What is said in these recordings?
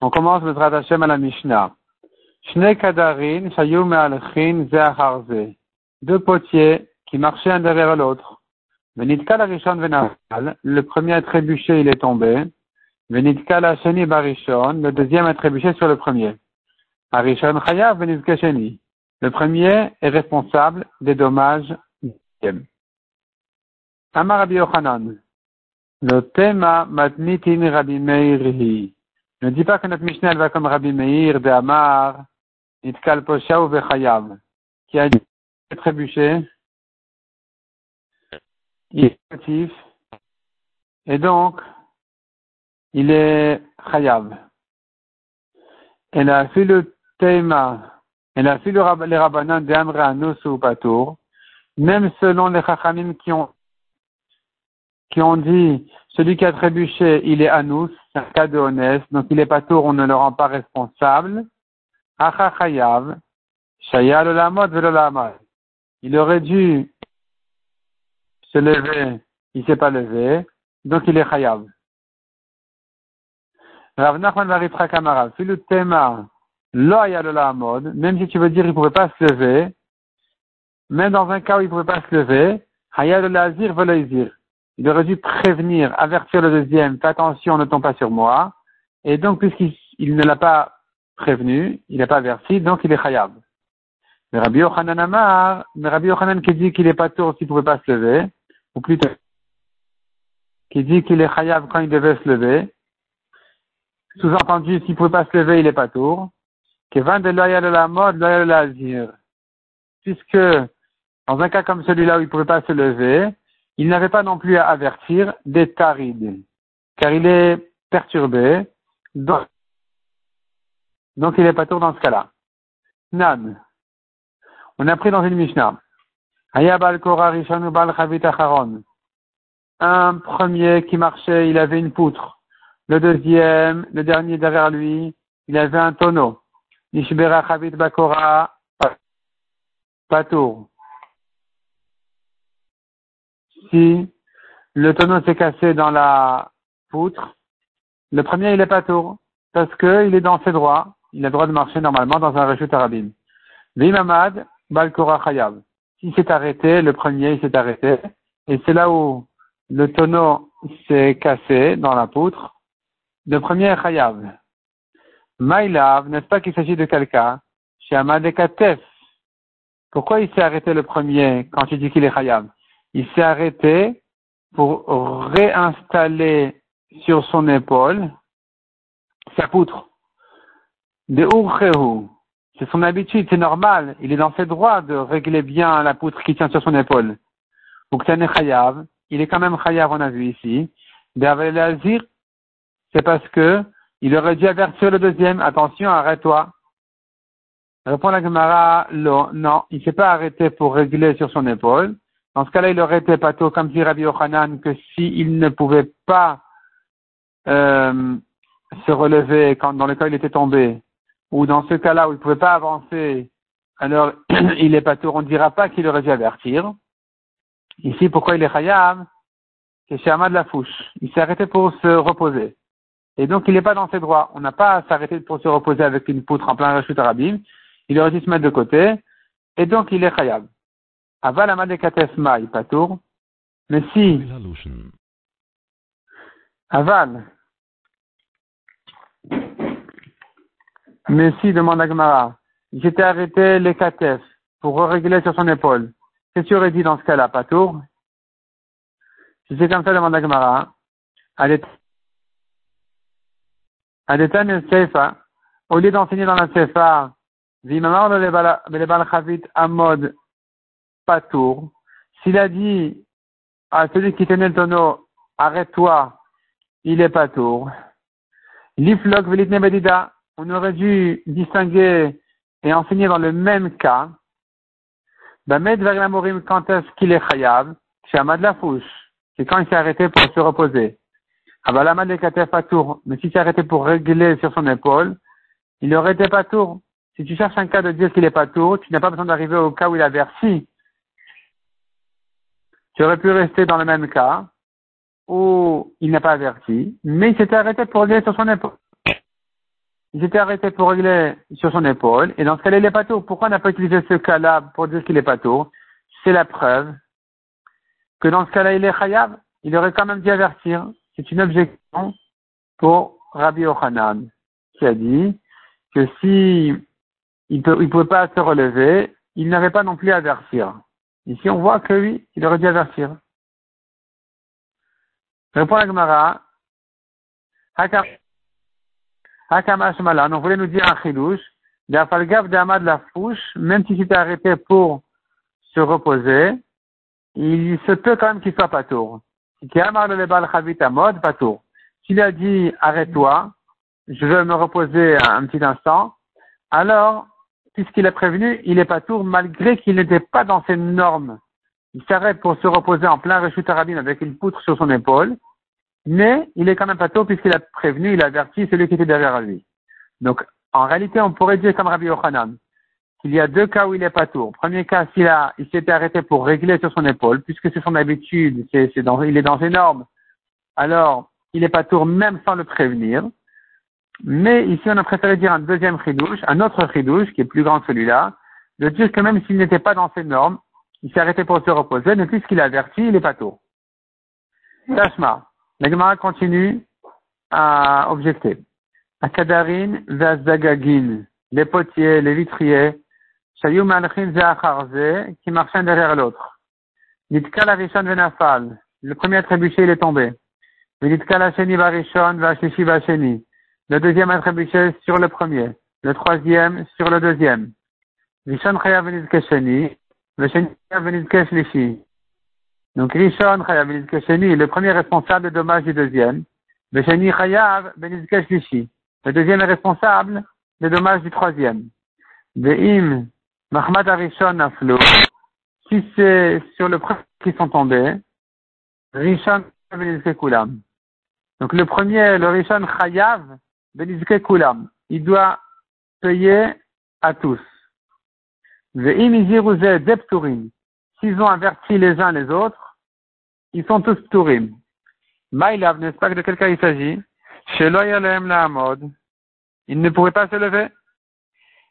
On commence le Hashem à la Mishnah. Deux potiers qui marchaient un derrière l'autre. Venitka la Rishon Venafal. Le premier a trébuché, il est tombé. Venitka la Sheni Barishon. Le deuxième a trébuché sur le premier. Arishon Chayav Venitka Sheni. Le premier est responsable des dommages du deuxième. Amar Yochanan. Le thème matnitin Rabbi Meir. Ne dis pas que notre Mishnah va comme Rabbi Meir de Amar, Itkal Posha ou Vechayav, qui a dit trébuché, il est et donc, il est Chayav. Elle a fait le thème, elle a fait le, les rabbanans de Amra Anus ou Patour, même selon les Chachamim qui ont qui ont dit celui qui a trébuché, il est anous, c'est un cas de honnête, donc il est pas tour, on ne le rend pas responsable. Achachayav, shayal. Il aurait dû se lever, il s'est pas levé, donc il est chayav. Rav Nachman Varitra Kamara, filu tema, lo mode, même si tu veux dire il pouvait pas se lever, même dans un cas où il pouvait pas se lever, hayal il aurait dû prévenir, avertir le deuxième, fais attention, ne tombe pas sur moi. Et donc, puisqu'il ne l'a pas prévenu, il n'a pas averti, donc il est khayab. Mais Rabbi Yochanan Amar, mais Rabbi Yochanan qui dit qu'il est pas tour s'il pouvait pas se lever, ou plutôt, qui dit qu'il est khayab quand il devait se lever, sous-entendu, s'il pouvait pas se lever, il est pas tour, que de loyal la mode, loyal l'azir. Puisque, dans un cas comme celui-là où il pouvait pas se lever, il n'avait pas non plus à avertir des tarides, car il est perturbé, donc, il n'est pas tour dans ce cas-là. Nan. On a pris dans une Mishnah. Un premier qui marchait, il avait une poutre. Le deuxième, le dernier derrière lui, il avait un tonneau. Nishbera Chavit Bakora, Patour si le tonneau s'est cassé dans la poutre, le premier il est pas tour, parce qu'il est dans ses droits, il a le droit de marcher normalement dans un rechut arabim. Vimamad, Balkora Chayav. S'il s'est arrêté, le premier il s'est arrêté, et c'est là où le tonneau s'est cassé dans la poutre, le premier est Chayav. Maïlav, n'est-ce pas qu'il s'agit de quelqu'un, chez. Pourquoi il s'est arrêté le premier quand tu dis qu'il est Chayav? Il s'est arrêté pour réinstaller sur son épaule sa poutre. De. C'est son habitude, c'est normal. Il est dans ses droits de régler bien la poutre qui tient sur son épaule. Chayav. Il est quand même Chayav, on a vu ici. D'Avelazir, c'est parce que il aurait dû avertir le deuxième. Attention, arrête-toi. Répond la Gemara, non, il s'est pas arrêté pour régler sur son épaule. Dans ce cas-là, il aurait été pato, comme dit Rabbi Yochanan, que s'il ne pouvait pas euh, se relever quand, dans le cas où il était tombé, ou dans ce cas-là où il ne pouvait pas avancer, alors il est pato, on ne dira pas qu'il aurait dû avertir. Ici, pourquoi il est khayam C'est chez Ahmad Lafouche. Il s'est arrêté pour se reposer. Et donc, il n'est pas dans ses droits. On n'a pas à s'arrêter pour se reposer avec une poutre en plein rachut arabim. Il aurait dû se mettre de côté. Et donc, il est khayab. Aval amadekatef maï patour. Mais si, aval, mais si, demande Agmara, j'étais arrêté les katef pour régler sur son épaule. Qu'est-ce que tu aurais dit dans ce cas-là, patour? Si c'est comme ça, demande Agmara, Adetan Sefa, au lieu d'enseigner dans la Sefa, Vimamar le Balchavit Amod tour. S'il a dit à celui qui tenait le tonneau, arrête-toi, il est pas tour. L'iflok bedida, on aurait dû distinguer et enseigner dans le même cas. Bamed morim quand est-ce qu'il est chayav? Chez Amad la fouche. C'est quand il s'est arrêté pour se reposer. Abalamad le tour. Mais s'il s'est arrêté pour régler sur son épaule, il aurait été pas tour. Si tu cherches un cas de dire qu'il est pas tour, tu n'as pas besoin d'arriver au cas où il a versé tu aurais pu rester dans le même cas où il n'a pas averti, mais il s'était arrêté pour régler sur son épaule. Il s'était arrêté pour régler sur son épaule, et dans ce cas-là, il est pas tour. Pourquoi on n'a pas utilisé ce cas-là pour dire qu'il est pas tour? C'est la preuve que dans ce cas-là, il est chayav. Il aurait quand même dû avertir. C'est une objection pour Rabbi Ochanan, qui a dit que si il ne pouvait pas se relever, il n'avait pas non plus à avertir. Ici, on voit que oui, il aurait dû avertir. Répond la Gemara. Hakamash Malan, on voulait nous dire un chidouche. D'Afalgav d'Amad la fouche, même si c'était arrêté pour se reposer, il se peut quand même qu'il soit pas tour. S'il a dit arrête-toi, je veux me reposer un petit instant, alors, puisqu'il a prévenu, il est pas tour malgré qu'il n'était pas dans ses normes. Il s'arrête pour se reposer en plein rechut arabine avec une poutre sur son épaule, mais il est quand même pas tour puisqu'il a prévenu, il a averti celui qui était derrière lui. Donc, en réalité, on pourrait dire comme Rabbi Yochanan, qu'il y a deux cas où il est pas tour. Premier cas, s'il a, il s'était arrêté pour régler sur son épaule, puisque c'est son habitude, c'est, il est dans ses normes. Alors, il est pas tour même sans le prévenir. Mais ici, on a préféré dire un deuxième chidouche, un autre chidouche, qui est plus grand que celui-là, de dire que même s'il n'était pas dans ses normes, il s'est arrêté pour se reposer, mais puisqu'il a averti, il est pas tour. Tashma. La continue à objecter. Akadarin Vazdagagin, les potiers, les vitriers, Shayou Malchin qui marchaient derrière l'autre. Nitka la Rishon Venafal, le premier trébuché, il est tombé. Nitka la Sheni Varishon Vashishi Vasheni, le deuxième a trébuché sur le premier. Le troisième sur le deuxième. Rishon Chayav Venizke Sheni, le Chayav Shlishi. Donc Rishon Chayav Venizke Sheni, le premier responsable des dommages du deuxième. Le Sheni Chayav. Le deuxième est responsable des dommages du troisième. Ve'im Mahmad Arishon Aflo, si c'est sur le premier qui sont tombés, Rishon Kulam. Donc le premier, le Rishon Chayav il doit payer à tous. S'ils ont averti les uns les autres, ils sont tous Turim. Maïlav, n'est-ce pas que de quel cas il s'agit? Chez la mode, il ne pourrait pas se lever.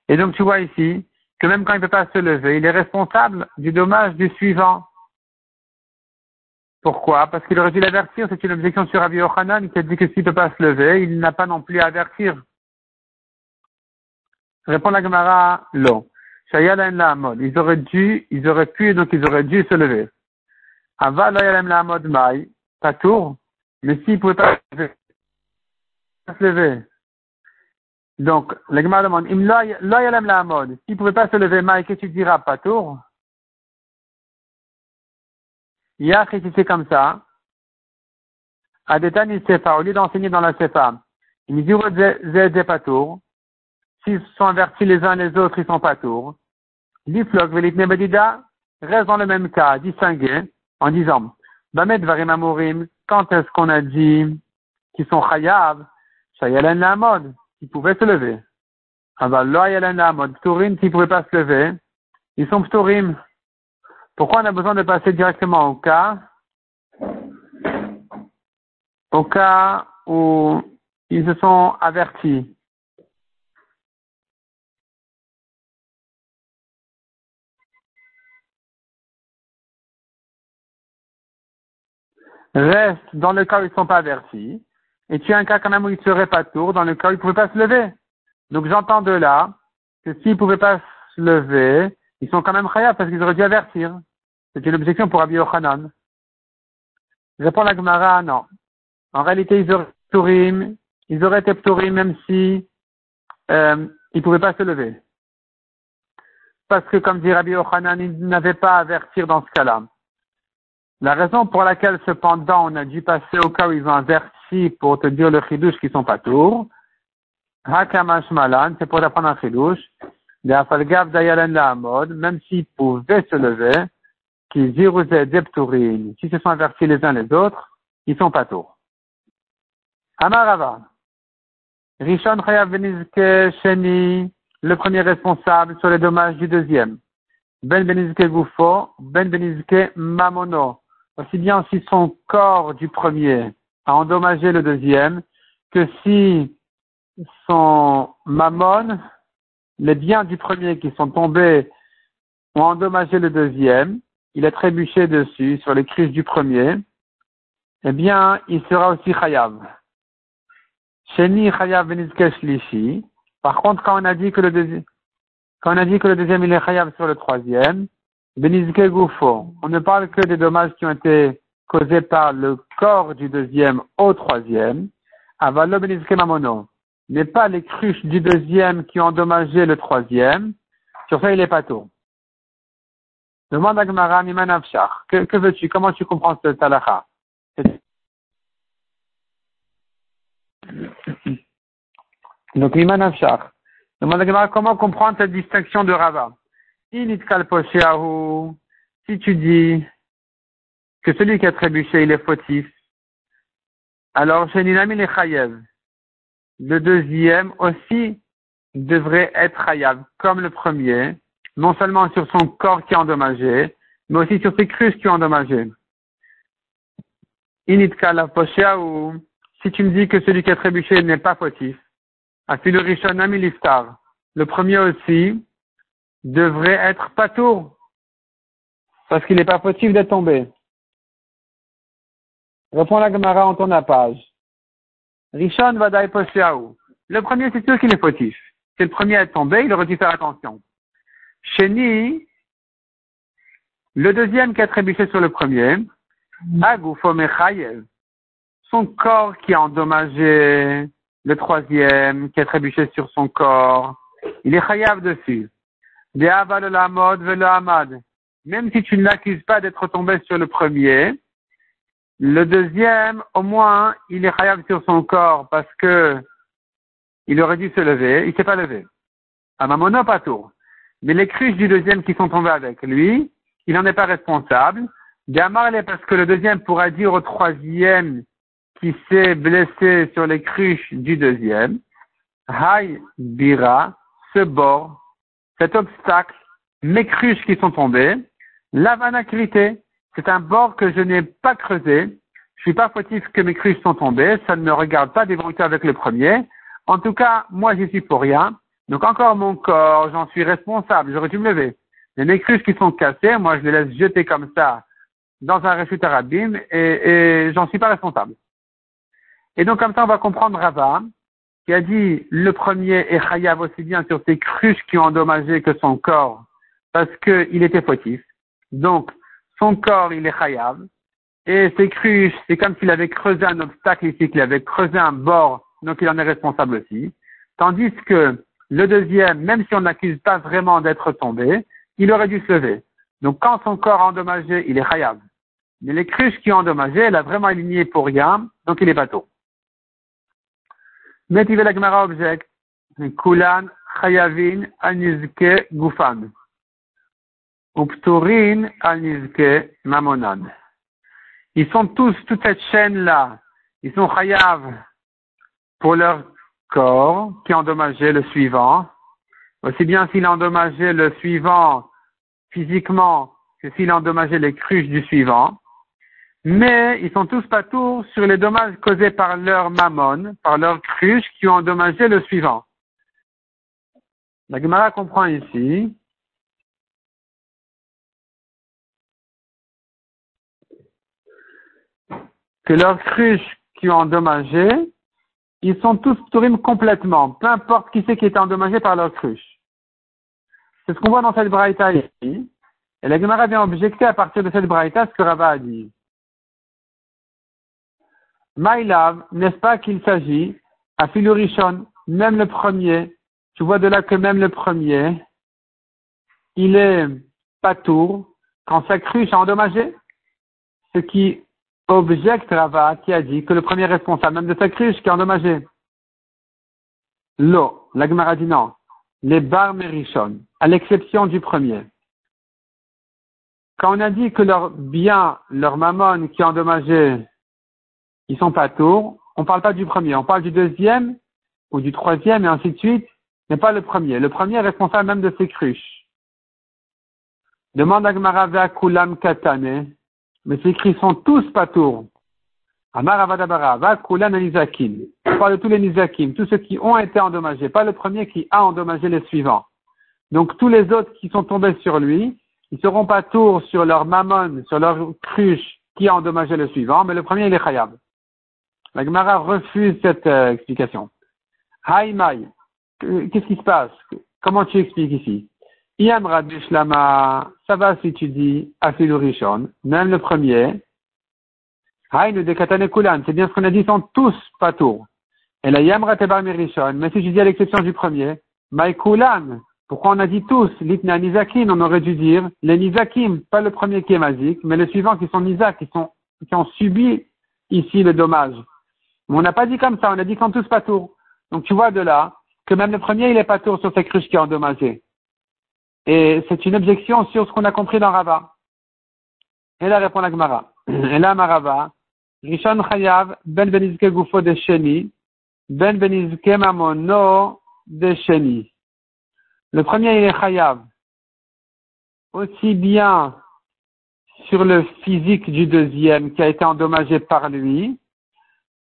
Et donc tu vois ici, que même quand il ne peut pas se lever, il est responsable du dommage du suivant. Pourquoi? Parce qu'il aurait dû l'avertir, c'est une objection sur Rabbi Yochanan qui a dit que s'il ne peut pas se lever, il n'a pas non plus à avertir. Répond la Gemara, non. Ils auraient dû, ils auraient pu, donc ils auraient dû se lever. Ava la mode mai, pas tour, mais s'ils ne pouvaient pas se lever, donc, le Gemara demande, Im loyalem la mode. S'il ne pouvait pas se lever, Mike, qu'est-ce que tu diras, pas tour? Yach, c'est comme ça, Adetan sefa, au lieu d'enseigner dans la sefa, il dit, pas tour. S'ils sont avertis les uns les autres, ils sont pas tour. L'iflok, velitne bedida, reste dans le même cas, distingué, en disant, Bamed varim amorim, quand est-ce qu'on a dit qu'ils sont chayav, shayalen la mode qui pouvaient se lever. Alors là, il y a la mode Pturim qui pouvaient pas se lever. Ils sont Pturim. Pourquoi on a besoin de passer directement au cas Au cas où ils se sont avertis. Reste dans le cas où ils ne sont pas avertis. Et tu as un cas quand même où il serait pas tour, dans le cas où il ne pouvait pas se lever. Donc j'entends de là que s'ils ne pouvaient pas se lever, ils sont quand même khayab parce qu'ils auraient dû avertir. C'est une objection pour Abi Yochanan. Répond la Gemara, non. En réalité, ils auraient ils auraient été tourim même si euh, ils ne pouvaient pas se lever. Parce que, comme dit Rabbi Yochanan, ils n'avaient pas à avertir dans ce cas-là. La raison pour laquelle, cependant, on a dû passer au cas où ils ont averti pour te dire le chidouche qui sont pas tours. Hakamash malan, c'est pour apprendre un chidouche. Même s'ils pouvaient se lever, depturin, s'ils se sont avertis les uns les autres, ils sont pas tours. Amarava. Rishon benizke sheni, le premier responsable sur les dommages du deuxième. Ben benizke gufo, ben benizke mamono. Aussi bien si son corps du premier à endommager le deuxième que si son mammon, les biens du premier qui sont tombés ont endommagé le deuxième, il a trébuché dessus sur les crises du premier, eh bien, il sera aussi chayav. Sheni chayav benizke Par contre, quand on a dit que le deuxième, quand on a dit que le deuxième il est chayav sur le troisième, benizke gufo. On ne parle que des dommages qui ont été causés par le corps du deuxième au troisième. Avalo benizke mamono. Mais pas les cruches du deuxième qui ont endommagé le troisième. Sur ça, il est pas tout. Demande à Gemara, Que, que veux-tu? Comment tu comprends ce talacha? Donc, Miman Afshar. Demande à Gemara, comment comprendre cette distinction de Rava? Si tu dis que celui qui a trébuché, il est fautif, alors chez Ninami les Chayev, le deuxième aussi devrait être Chayav, comme le premier, non seulement sur son corps qui est endommagé, mais aussi sur ses cruches qui sont endommagées. Initka la ou si tu me dis que celui qui a trébuché n'est pas fautif, le premier aussi devrait être patour, parce qu'il n'est pas fautif d'être tombé. Reprends la Gemara en ton page. Rishon Vadai Posheaou. Le premier, c'est sûr qu'il est fautif. C'est le premier à être tombé, il aurait dû faire attention. Sheni, le deuxième qui a trébuché sur le premier, Agufomechayev, son corps qui a endommagé, le troisième qui a trébuché sur son corps, il est chayav dessus. Même si tu ne l'accuses pas d'être tombé sur le premier, le deuxième, au moins, il est chayav sur son corps parce que il aurait dû se lever, il s'est pas levé. À pas tour. Mais les cruches du deuxième qui sont tombées avec lui, il n'en est pas responsable. Gamar, parce que le deuxième pourra dire au troisième qui s'est blessé sur les cruches du deuxième, Hay Bira, ce bord, cet obstacle, mes cruches qui sont tombées, l'avanacrité, c'est un bord que je n'ai pas creusé, je suis pas fautif que mes cruches sont tombées, ça ne me regarde pas d'évoluer avec le premier. En tout cas, moi j'y suis pour rien. Donc encore mon corps, j'en suis responsable, j'aurais dû me lever. Les mes cruches qui sont cassées, moi je les laisse jeter comme ça dans un réchute arabim et, et j'en suis pas responsable. Et donc comme ça on va comprendre Rava qui a dit le premier est chayav aussi bien sur ses cruches qui ont endommagé que son corps parce qu'il était fautif. Donc son corps il est chayav et ses cruches c'est comme s'il avait creusé un obstacle ici, qu'il avait creusé un bord donc il en est responsable aussi. Tandis que le deuxième, même si on n'accuse pas vraiment d'être tombé, il aurait dû se lever. Donc quand son corps est endommagé, il est khayab. Mais les cruches qui ont endommagé, elle a vraiment aligné pour rien, donc il est bateau. Metive la Gemara object, Kulan chayavin al gufan. Upturin al mamonan. Ils sont tous, toute cette chaîne-là, ils sont chayav pour leur corps qui a endommagé le suivant, aussi bien s'il a endommagé le suivant physiquement que s'il a endommagé les cruches du suivant. Mais ils sont tous pas tous sur les dommages causés par leur mammon, par leurs cruches qui ont endommagé le suivant. La Gemara comprend ici que leurs cruches qui ont endommagé ils sont tous tourim complètement, peu importe qui c'est qui est endommagé par leur cruche. C'est ce qu'on voit dans cette braïta ici. Et la Gemara vient objecter à partir de cette braïta ce que Rava a dit. Maïlav, n'est-ce pas qu'il s'agit, à Philurishon, même le premier, tu vois de là que même le premier, il est pas tour quand sa cruche a endommagé, ce qui objecte Rava qui a dit que le premier responsable même de sa cruche qui est endommagé. L'eau, la Gemara dit non. Les bar merichon, à l'exception du premier. Quand on a dit que leurs biens, leurs mammon qui est endommagé, ils sont pas tours, on parle pas du premier, on parle du deuxième ou du troisième et ainsi de suite, mais pas le premier. Le premier responsable même de ses cruches. Demande à Gemara Kulam Katane, mais ces cris sont tous patours. Amar Avadabara, va Kulan Nizakim. On parle de tous les Nizakim, tous ceux qui ont été endommagés, pas le premier qui a endommagé les suivants. Donc tous les autres qui sont tombés sur lui, ils seront pas tours sur leur mammon, sur leur cruche qui a endommagé le suivant, mais le premier il est khayab. La Gemara refuse cette euh, explication. Haïmaï, qu'est-ce qui se passe? Comment tu expliques ici? Iam Shlama, ça va si tu dis Afilu Rishon, même le premier. Haïnu de Katanekulan, c'est bien ce qu'on a dit, sont tous pas tours. Et la Yam Ratebar Mirishon, mais si je dis à l'exception du premier, Maïkulan, pourquoi on a dit tous l'itna nizakim On aurait dû dire les nizakim, pas le premier qui est magique, mais les suivants qui sont nizak, qui, sont, qui ont subi ici le dommage. Mais on n'a pas dit comme ça, on a dit quand tous patour. Donc tu vois de là que même le premier, il est patour sur ces cruches qui est endommagé. Et c'est une objection sur ce qu'on a compris dans Rava. Et là répond la Gemara. Et là, Marava, Rishon Chayav, Ben Benizke Gufo de Sheni, Ben Benizke Mamono de Sheni. Le premier, il est chayav. Aussi bien sur le physique du deuxième qui a été endommagé par lui,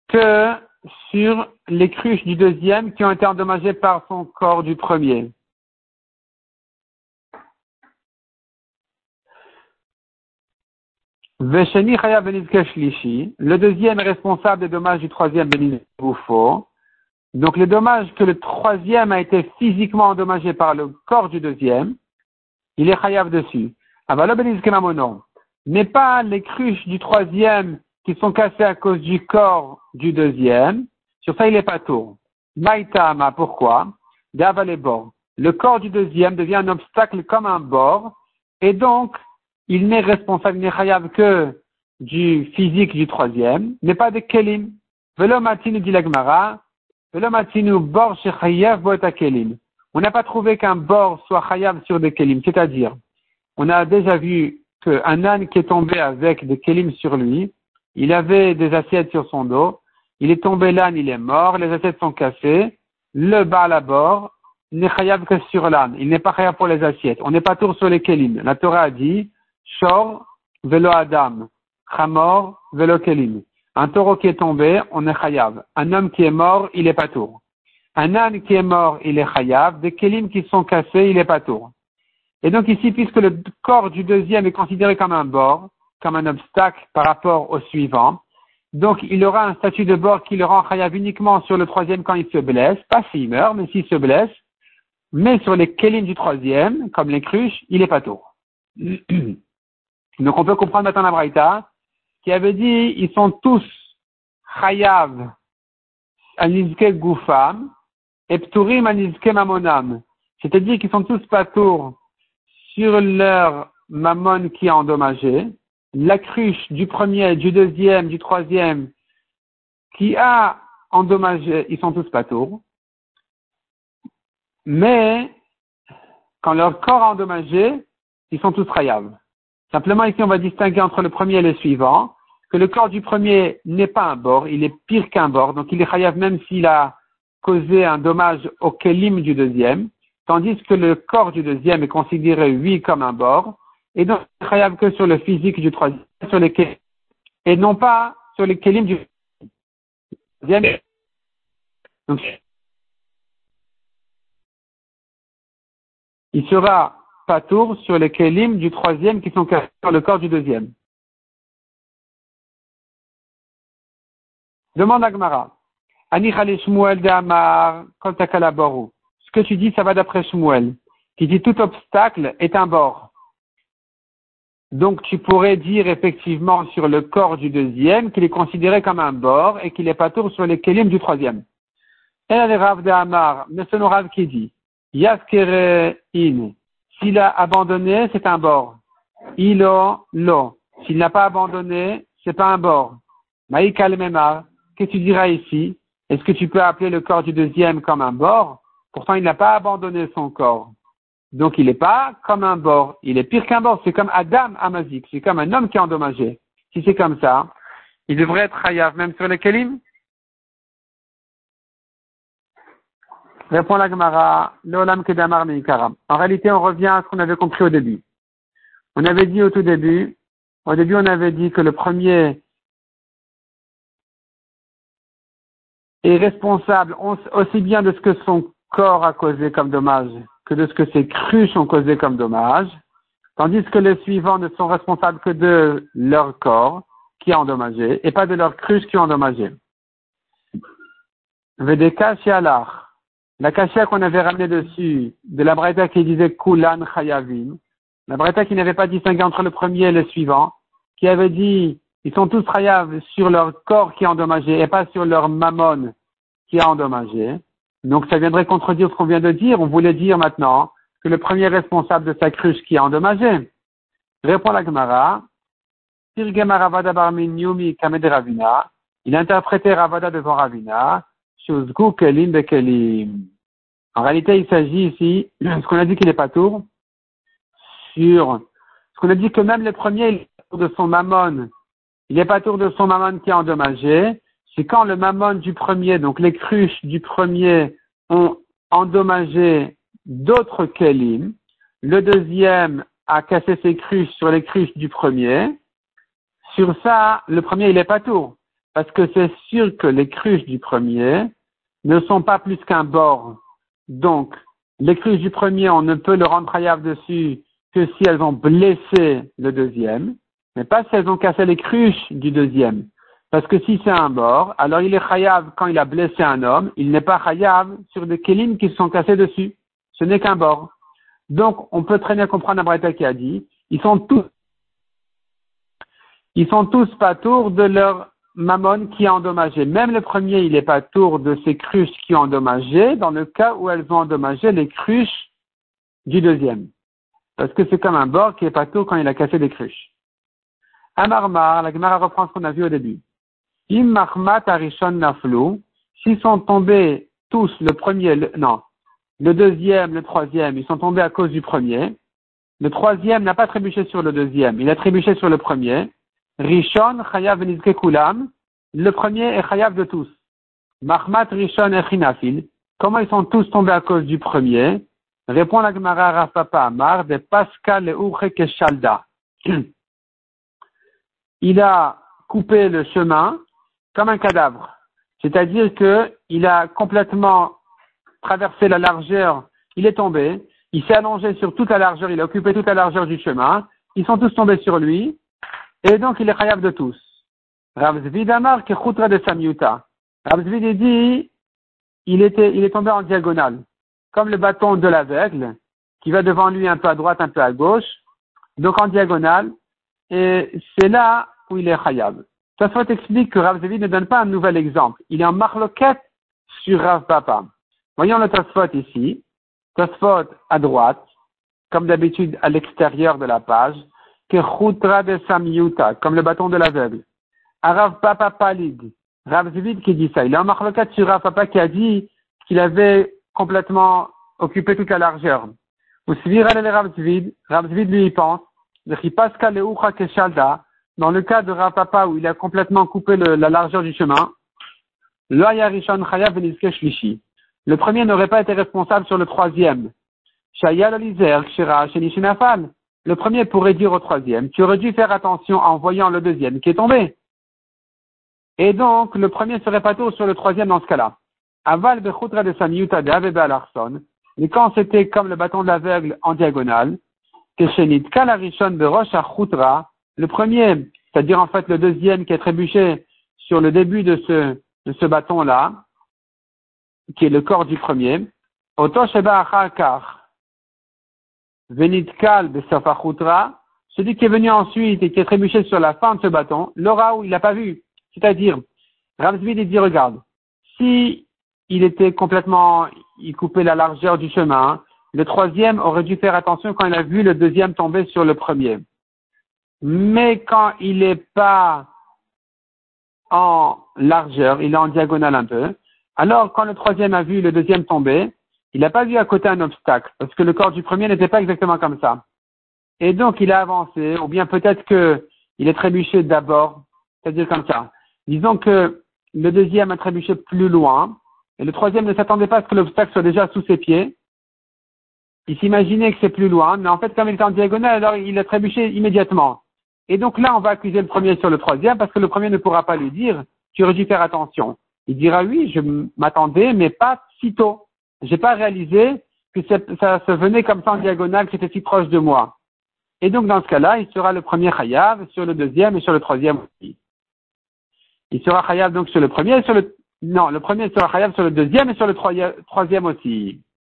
que sur les cruches du deuxième qui ont été endommagées par son corps du premier. Vesheni Chayav le deuxième responsable des dommages du troisième Benizboufo, donc les dommages que le troisième a été physiquement endommagé par le corps du deuxième, il est chayav dessus. Mais pas les cruches du troisième qui sont cassées à cause du corps du deuxième. Sur ça, il est pas tour. Maïtama, pourquoi? Le corps du deuxième devient un obstacle comme un bord, et donc, il n'est responsable, il n'est que du physique du troisième, mais pas de kelim. Matinu dit on n'a pas trouvé qu'un bord soit chayav sur des kelim, c'est-à-dire, on a déjà vu qu'un âne qui est tombé avec des kelim sur lui, il avait des assiettes sur son dos, il est tombé l'âne, il est mort, les assiettes sont cassées, le bas à bord n'est chayav que sur l'âne, il n'est pas chayav pour les assiettes, on n'est pas tour sur les kelim. La Torah a dit, shor velo adam, chamor velo kelim. Un taureau qui est tombé, on est chayav. Un homme qui est mort, il est pas tour. Un âne qui est mort, il est chayav. Des kelim qui sont cassés, il est pas tour. Et donc ici, puisque le corps du deuxième est considéré comme un bord, comme un obstacle par rapport au suivant, donc il aura un statut de bord qui le rend chayav uniquement sur le troisième quand il se blesse, pas s'il meurt, mais s'il se blesse, mais sur les kelim du troisième, comme les cruches, il est pas tour. Donc on peut comprendre maintenant la braïta qui avait dit ils sont tous chayav anizke gufam et pturim anizke mamonam. C'est-à-dire qu'ils sont tous patours sur leur mamon qui est endommagé, la cruche du premier, du deuxième, du troisième qui a endommagé, ils sont tous patours. Mais quand leur corps a endommagé, ils sont tous chayav. Simplement ici on va distinguer entre le premier et le suivant que le corps du premier n'est pas un bord, il est pire qu'un bord, donc il est chayav même s'il a causé un dommage au kelim du deuxième, tandis que le corps du deuxième est considéré, oui, comme un bord, et donc chayav que sur le physique du troisième, sur les et non pas sur les kelim du deuxième. Donc, il sera pas tour sur les kelim du troisième qui sont sur le corps du deuxième. Demande à Gmara. Shmuel de Amar, Ce que tu dis, ça va d'après Shmuel, qui dit tout obstacle est un bord. Donc tu pourrais dire effectivement sur le corps du deuxième qu'il est considéré comme un bord et qu'il est pas tour sur les kelim du troisième. Et les Rav de Amar, mais c'est Rav qui dit, Yaskere in, s'il a abandonné, c'est un bord. Ilo, lo. S'il n'a pas abandonné, c'est pas un bord. Maïka le Qu'est-ce que tu diras ici? Est-ce que tu peux appeler le corps du deuxième comme un bord? Pourtant, il n'a pas abandonné son corps. Donc, il n'est pas comme un bord. Il est pire qu'un bord. C'est comme Adam Amazik. C'est comme un homme qui est endommagé. Si c'est comme ça, il devrait être hayav même sur les kelim? Répond la Gemara, l'olam kedamar En réalité, on revient à ce qu'on avait compris au début. On avait dit au tout début, au début, on avait dit que le premier est responsable aussi bien de ce que son corps a causé comme dommage que de ce que ses cruches ont causé comme dommage, tandis que les suivants ne sont responsables que de leur corps qui a endommagé et pas de leurs cruches qui ont endommagé. Vedeka Shialar, la kashia qu'on avait ramené dessus, de la breta qui disait Kulan Chayavim, la breta qui n'avait pas distingué entre le premier et le suivant, qui avait dit ils sont tous chayav sur leur corps qui est endommagé et pas sur leur mammon qui a endommagé. Donc ça viendrait contredire ce qu'on vient de dire. On voulait dire maintenant que le premier responsable de sa cruche qui a endommagé. Répond la Gemara. Il a interprété Ravada devant Ravina. En réalité, il s'agit ici, ce qu'on a dit qu'il n'est pas tour, sur ce qu'on a dit que même le premier, il est tour de son mammon. Il n'est pas tour de son mammon qui est endommagé, c'est quand le mammon du premier, donc les cruches du premier, ont endommagé d'autres kelim, le deuxième a cassé ses cruches sur les cruches du premier, sur ça, le premier, il n'est pas tour. Parce que c'est sûr que les cruches du premier ne sont pas plus qu'un bord. Donc, les cruches du premier, on ne peut le rendre hayab dessus que si elles ont blessé le deuxième, mais pas si elles ont cassé les cruches du deuxième. Parce que si c'est un bord, alors il est chayav quand il a blessé un homme, il n'est pas chayav sur des kélim qui se sont cassés dessus. Ce n'est qu'un bord. Donc, on peut très bien comprendre Abraïta qui a dit, ils sont tous, ils sont tous pas tours de leur mammon qui a endommagé. Même le premier, il n'est pas tour de ces cruches qui ont endommagé, dans le cas où elles ont endommagé les cruches du deuxième. Parce que c'est comme un bord qui est pas tour quand il a cassé des cruches. Amarmar, la Gemara reprend ce qu'on a vu au début. Im arishon naflu, s'ils sont tombés tous, le premier, non, le deuxième, le troisième, ils sont tombés à cause du premier. Le troisième n'a pas trébuché sur le deuxième, il a trébuché sur le premier. Rishon chayav kulam, le premier est chayav de tous. Mahmat rishon echinafil, comment ils sont tous tombés à cause du premier? Répond la Gemara Rafapa Amar de Pascal et Keshalda. Il a coupé le chemin comme un cadavre. C'est-à-dire qu'il a complètement traversé la largeur, il est tombé, il s'est allongé sur toute la largeur, il a occupé toute la largeur du chemin, ils sont tous tombés sur lui, et donc il est khayab de tous. Ravzvid Amar Khutra de Samyuta. Ravzvid dit, il était, il est tombé en diagonale, comme le bâton de l'aveugle, qui va devant lui un peu à droite, un peu à gauche, donc en diagonale, et c'est là où il est khayab. Tasfot explique que Rav Zevi ne donne pas un nouvel exemple. Il est en marloquette sur Rav Papa. Voyons le Tasfot ici. Tasfot à droite, comme d'habitude à l'extérieur de la page, que Chutra de Samyuta, comme le bâton de l'aveugle. À Rav Papa Palid, Rav Zvid qui dit ça. Il est en marloquette sur Rav Papa qui a dit qu'il avait complètement occupé toute la largeur. Ou Svira le Rav Zvid, Rav Zvid lui y pense, dans le cas de Rapapa où il a complètement coupé la largeur du chemin, le premier n'aurait pas été responsable sur le troisième. Le premier pourrait dire au troisième, tu aurais dû faire attention en voyant le deuxième qui est tombé. Et donc, le premier serait pas tout sur le troisième dans ce cas-là. Aval de de Mais quand c'était comme le bâton de l'aveugle en diagonale, que shenit kalarishon de roche à le premier, c'est-à-dire en fait le deuxième qui est trébuché sur le début de ce, de ce bâton-là, qui est le corps du premier, celui qui est venu ensuite et qui est trébuché sur la fin de ce bâton, l'aura où il l'a pas vu. C'est-à-dire, Ramsvid dit, regarde, si il était complètement, il coupait la largeur du chemin, le troisième aurait dû faire attention quand il a vu le deuxième tomber sur le premier mais quand il n'est pas en largeur, il est en diagonale un peu, alors quand le troisième a vu le deuxième tomber, il n'a pas vu à côté un obstacle, parce que le corps du premier n'était pas exactement comme ça. Et donc il a avancé, ou bien peut-être qu'il est trébuché d'abord, c'est-à-dire comme ça. Disons que le deuxième a trébuché plus loin, et le troisième ne s'attendait pas à ce que l'obstacle soit déjà sous ses pieds. Il s'imaginait que c'est plus loin, mais en fait, comme il était en diagonale, alors il a trébuché immédiatement. Et donc là, on va accuser le premier sur le troisième parce que le premier ne pourra pas lui dire, tu aurais dû faire attention. Il dira oui, je m'attendais, mais pas si tôt. J'ai pas réalisé que ça se venait comme ça en diagonale, que c'était si proche de moi. Et donc, dans ce cas-là, il sera le premier chayav sur le deuxième et sur le troisième aussi. Il sera chayav donc sur le premier et sur le, non, le premier sera chayav sur le deuxième et sur le troisième aussi.